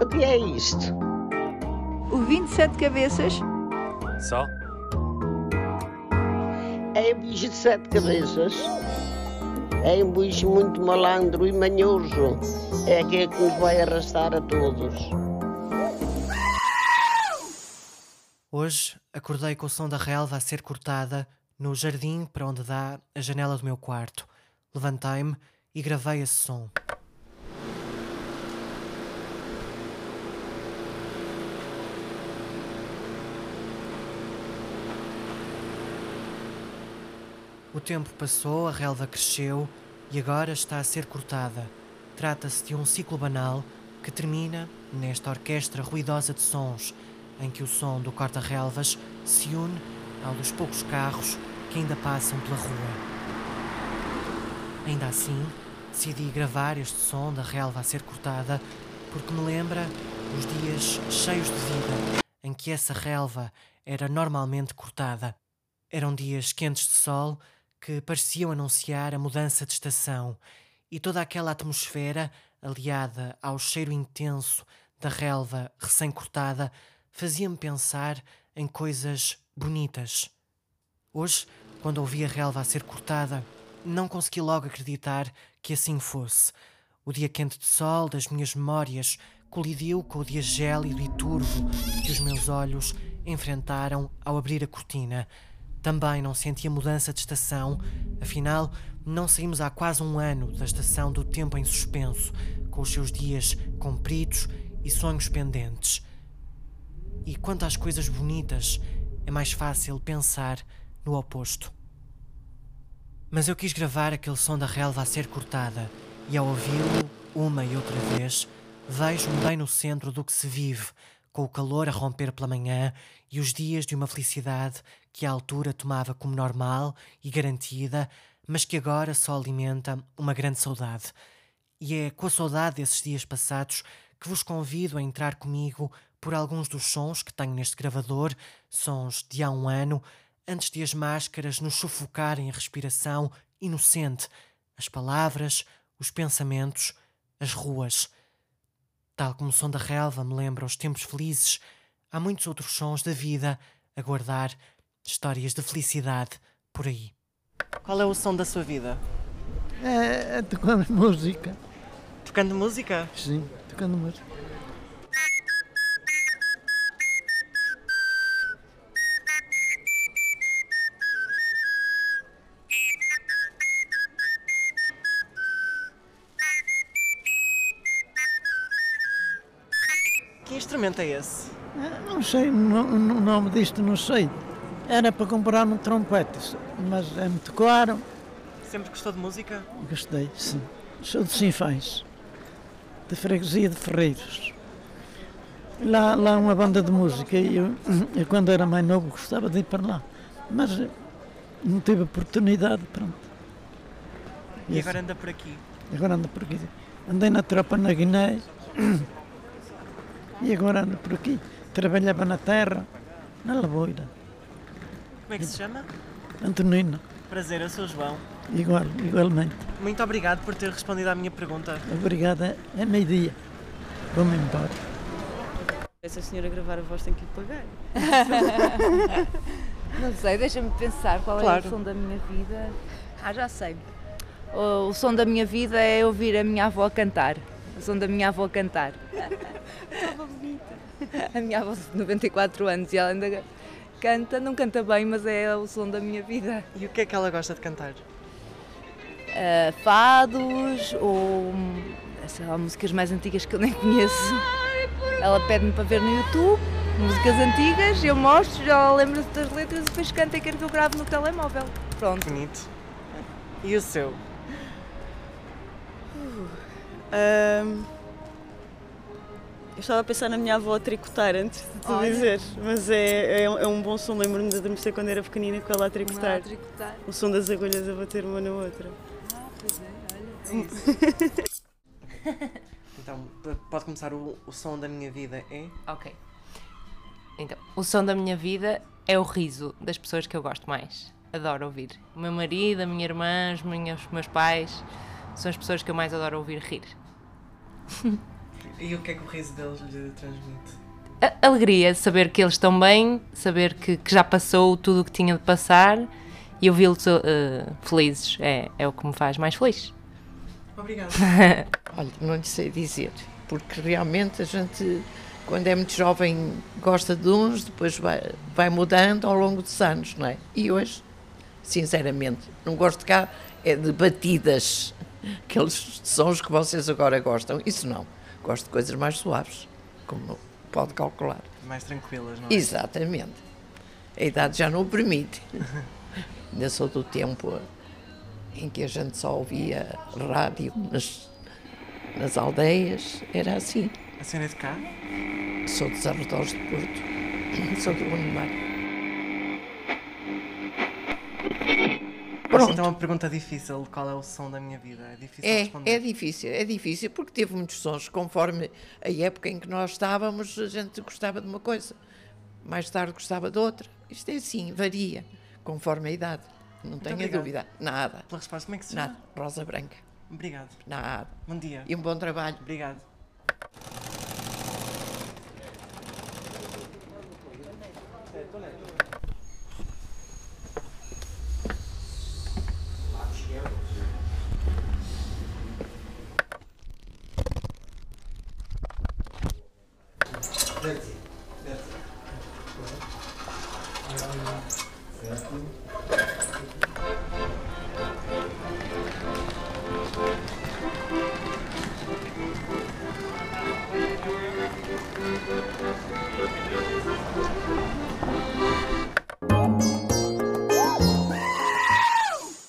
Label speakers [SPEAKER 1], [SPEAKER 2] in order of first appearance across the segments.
[SPEAKER 1] O que é isto?
[SPEAKER 2] O 27 cabeças?
[SPEAKER 3] Só?
[SPEAKER 1] É um bicho de sete cabeças. É um bicho muito malandro e manhoso. É aquele que nos vai arrastar a todos.
[SPEAKER 4] Hoje acordei com o som da relva a ser cortada no jardim para onde dá a janela do meu quarto. Levantei-me e gravei esse som. O tempo passou, a relva cresceu e agora está a ser cortada. Trata-se de um ciclo banal que termina nesta orquestra ruidosa de sons, em que o som do corta-relvas se une ao dos poucos carros que ainda passam pela rua. Ainda assim, decidi gravar este som da relva a ser cortada porque me lembra os dias cheios de vida em que essa relva era normalmente cortada. Eram dias quentes de sol que pareciam anunciar a mudança de estação e toda aquela atmosfera, aliada ao cheiro intenso da relva recém-cortada, fazia-me pensar em coisas bonitas. Hoje, quando ouvi a relva a ser cortada, não consegui logo acreditar que assim fosse. O dia quente de sol das minhas memórias colidiu com o dia gélido e turvo que os meus olhos enfrentaram ao abrir a cortina. Também não senti a mudança de estação, afinal, não saímos há quase um ano da estação do tempo em suspenso, com os seus dias compridos e sonhos pendentes. E quanto às coisas bonitas, é mais fácil pensar no oposto. Mas eu quis gravar aquele som da relva a ser cortada, e ao ouvi-lo, uma e outra vez, vejo-me bem no centro do que se vive, com o calor a romper pela manhã e os dias de uma felicidade que à altura tomava como normal e garantida, mas que agora só alimenta uma grande saudade. E é com a saudade desses dias passados que vos convido a entrar comigo por alguns dos sons que tenho neste gravador, sons de há um ano, antes de as máscaras nos sufocarem a respiração inocente, as palavras, os pensamentos, as ruas. Tal como o som da relva me lembra os tempos felizes, há muitos outros sons da vida a guardar histórias de felicidade por aí. Qual é o som da sua vida?
[SPEAKER 5] É, é tocando música.
[SPEAKER 4] Tocando música?
[SPEAKER 5] Sim, tocando música.
[SPEAKER 4] Que instrumento é esse?
[SPEAKER 5] Ah, Não sei, o nome disto não sei. Era para comprar um trompete, mas é muito caro.
[SPEAKER 4] Sempre gostou de música?
[SPEAKER 5] Gostei, sim. Sou de Sinfãs, de freguesia de Ferreiros. Lá, lá há uma banda de música e eu, eu, quando era mais novo, gostava de ir para lá. Mas não tive oportunidade, pronto.
[SPEAKER 4] E agora anda por aqui.
[SPEAKER 5] Agora ando por aqui. Andei na tropa na Guiné e agora ando por aqui. Trabalhava na terra, na lavoura.
[SPEAKER 4] Como é que se chama?
[SPEAKER 5] Antonino,
[SPEAKER 4] Prazer, eu sou o João.
[SPEAKER 5] igual, igualmente.
[SPEAKER 4] Muito obrigado por ter respondido à minha pergunta.
[SPEAKER 5] Obrigada, é meio-dia. Vou-me embora.
[SPEAKER 6] Essa senhora gravar a voz tem que lhe pagar.
[SPEAKER 2] Não sei, deixa-me pensar qual é
[SPEAKER 4] Claro.
[SPEAKER 2] o som da minha vida. Ah, já sei. O, o som da minha vida é ouvir a minha avó cantar. O som da minha avó cantar. A minha avó de 94 anos e ela ainda canta, não canta bem, mas é o som da minha vida.
[SPEAKER 4] E o que é que ela gosta de cantar?
[SPEAKER 2] Ah, fados ou sei lá, músicas mais antigas que eu nem conheço. Ela pede-me para ver no YouTube músicas antigas, eu mostro, já ela lembra-se das letras e depois canta e quer que eu grave no telemóvel. Pronto.
[SPEAKER 4] Bonito. E o seu?
[SPEAKER 6] Ahm, eu estava a pensar na minha avó a tricotar antes de tu
[SPEAKER 2] Olha.
[SPEAKER 6] dizer, mas é, é, é um bom som. Lembro-me de adormecer quando era pequenina com ela a tricotar.
[SPEAKER 2] A tricotar.
[SPEAKER 6] O som das agulhas a bater uma na outra.
[SPEAKER 2] Ah, pois é, olha. é isso.
[SPEAKER 4] Então, pode começar o, o som da minha vida, é?
[SPEAKER 7] Ok. Então, o som da minha vida é o riso das pessoas que eu gosto mais. Adoro ouvir. O meu marido, a minha irmã, os meus, os meus pais são as pessoas que eu mais adoro ouvir rir.
[SPEAKER 8] E o que é que o riso deles lhe transmite?
[SPEAKER 7] A alegria, saber que eles estão bem, saber que, que já passou tudo o que tinha de passar e ouvi-los uh, felizes é, é o que me faz mais feliz.
[SPEAKER 8] Obrigado.
[SPEAKER 3] Olha, não lhe sei dizer, porque realmente a gente, quando é muito jovem, gosta de uns, depois vai, vai mudando ao longo dos anos, não é? E hoje, sinceramente, não gosto de cá é de batidas, aqueles sons que vocês agora gostam, isso não. Gosto de coisas mais suaves, como pode calcular.
[SPEAKER 8] Mais tranquilas, não é?
[SPEAKER 3] Exatamente. A idade já não o permite. Ainda sou do tempo em que a gente só ouvia rádio nas, nas aldeias, era assim.
[SPEAKER 8] A senhora é de cá?
[SPEAKER 3] Sou dos arredores de Porto, sou do Gondomar.
[SPEAKER 8] Pronto. Então é uma pergunta difícil, qual é o som da minha vida? É difícil
[SPEAKER 3] é,
[SPEAKER 8] responder.
[SPEAKER 3] É difícil, é difícil, porque teve muitos sons, conforme a época em que nós estávamos, a gente gostava de uma coisa, mais tarde gostava de outra. Isto é assim, varia, conforme a idade. Não tenha obrigado. dúvida. Nada.
[SPEAKER 8] Pela resposta, como é que se chama?
[SPEAKER 3] Nada. Rosa Branca.
[SPEAKER 8] Obrigado.
[SPEAKER 3] Nada.
[SPEAKER 8] Bom dia.
[SPEAKER 3] E um bom trabalho.
[SPEAKER 8] Obrigado.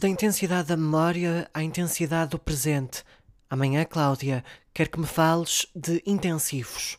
[SPEAKER 4] Da intensidade da memória à intensidade do presente. Amanhã, Cláudia, quero que me fales de intensivos.